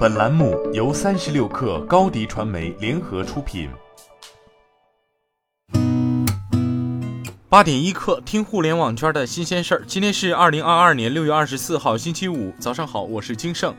本栏目由三十六氪高低传媒联合出品。八点一刻，听互联网圈的新鲜事儿。今天是二零二二年六月二十四号，星期五，早上好，我是金盛。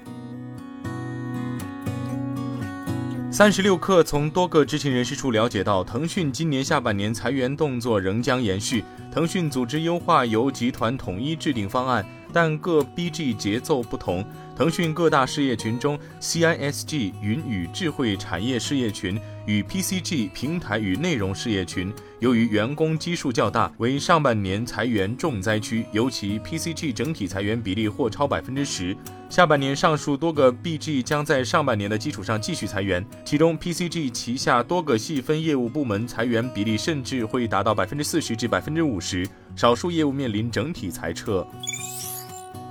三十六氪从多个知情人士处了解到，腾讯今年下半年裁员动作仍将延续。腾讯组织优化由集团统一制定方案，但各 BG 节奏不同。腾讯各大事业群中，CISG 云与智慧产业事业群与 PCG 平台与内容事业群，由于员工基数较大，为上半年裁员重灾区，尤其 PCG 整体裁员比例或超百分之十。下半年上述多个 BG 将在上半年的基础上继续裁员，其中 PCG 旗下多个细分业务部门裁员比例甚至会达到百分之四十至百分之五十，少数业务面临整体裁撤。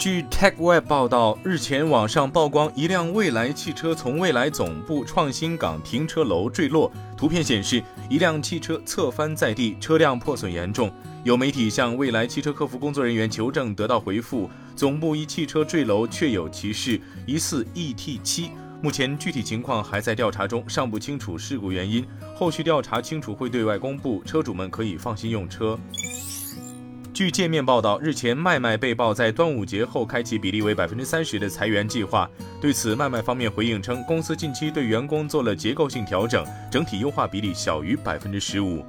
据 TechWeb 报道，日前网上曝光一辆蔚来汽车从蔚来总部创新港停车楼坠落。图片显示，一辆汽车侧翻在地，车辆破损严重。有媒体向蔚来汽车客服工作人员求证，得到回复：总部一汽车坠楼确有其事，疑似 ET7。目前具体情况还在调查中，尚不清楚事故原因。后续调查清楚会对外公布，车主们可以放心用车。据界面报道，日前麦麦被曝在端午节后开启比例为百分之三十的裁员计划。对此，麦麦方面回应称，公司近期对员工做了结构性调整，整体优化比例小于百分之十五。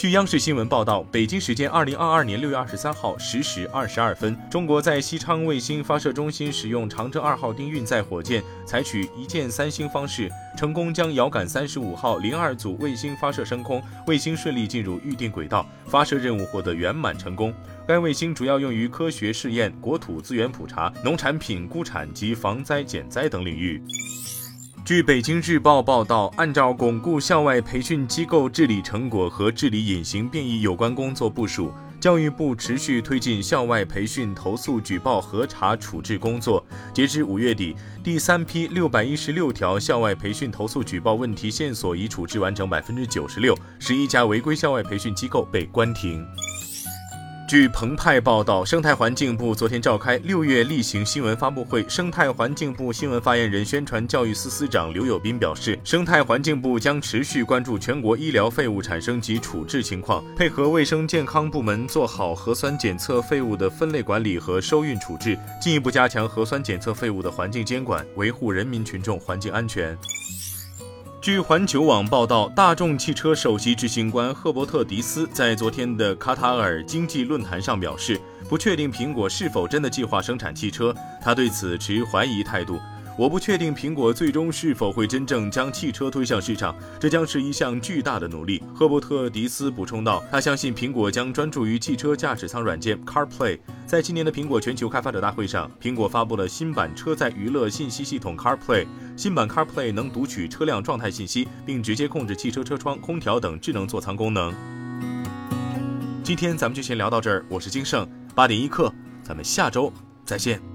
据央视新闻报道，北京时间二零二二年六月二十三号十时二十二分，中国在西昌卫星发射中心使用长征二号丁运载火箭，采取一箭三星方式，成功将遥感三十五号零二组卫星发射升空，卫星顺利进入预定轨道，发射任务获得圆满成功。该卫星主要用于科学试验、国土资源普查、农产品估产及防灾减灾等领域。据北京日报报道，按照巩固校外培训机构治理成果和治理隐形变异有关工作部署，教育部持续推进校外培训投诉举报核查处置工作。截至五月底，第三批六百一十六条校外培训投诉举报问题线索已处置完成百分之九十六，十一家违规校外培训机构被关停。据澎湃报道，生态环境部昨天召开六月例行新闻发布会。生态环境部新闻发言人、宣传教育司司长刘友斌表示，生态环境部将持续关注全国医疗废物产生及处置情况，配合卫生健康部门做好核酸检测废物的分类管理和收运处置，进一步加强核酸检测废物的环境监管，维护人民群众环境安全。据环球网报道，大众汽车首席执行官赫伯特·迪斯在昨天的卡塔尔经济论坛上表示，不确定苹果是否真的计划生产汽车，他对此持怀疑态度。我不确定苹果最终是否会真正将汽车推向市场，这将是一项巨大的努力。赫伯特·迪斯补充道，他相信苹果将专注于汽车驾驶舱软件 CarPlay。在今年的苹果全球开发者大会上，苹果发布了新版车载娱乐信息系统 CarPlay。新版 CarPlay 能读取车辆状态信息，并直接控制汽车车窗、空调等智能座舱功能。今天咱们就先聊到这儿，我是金盛八点一刻，咱们下周再见。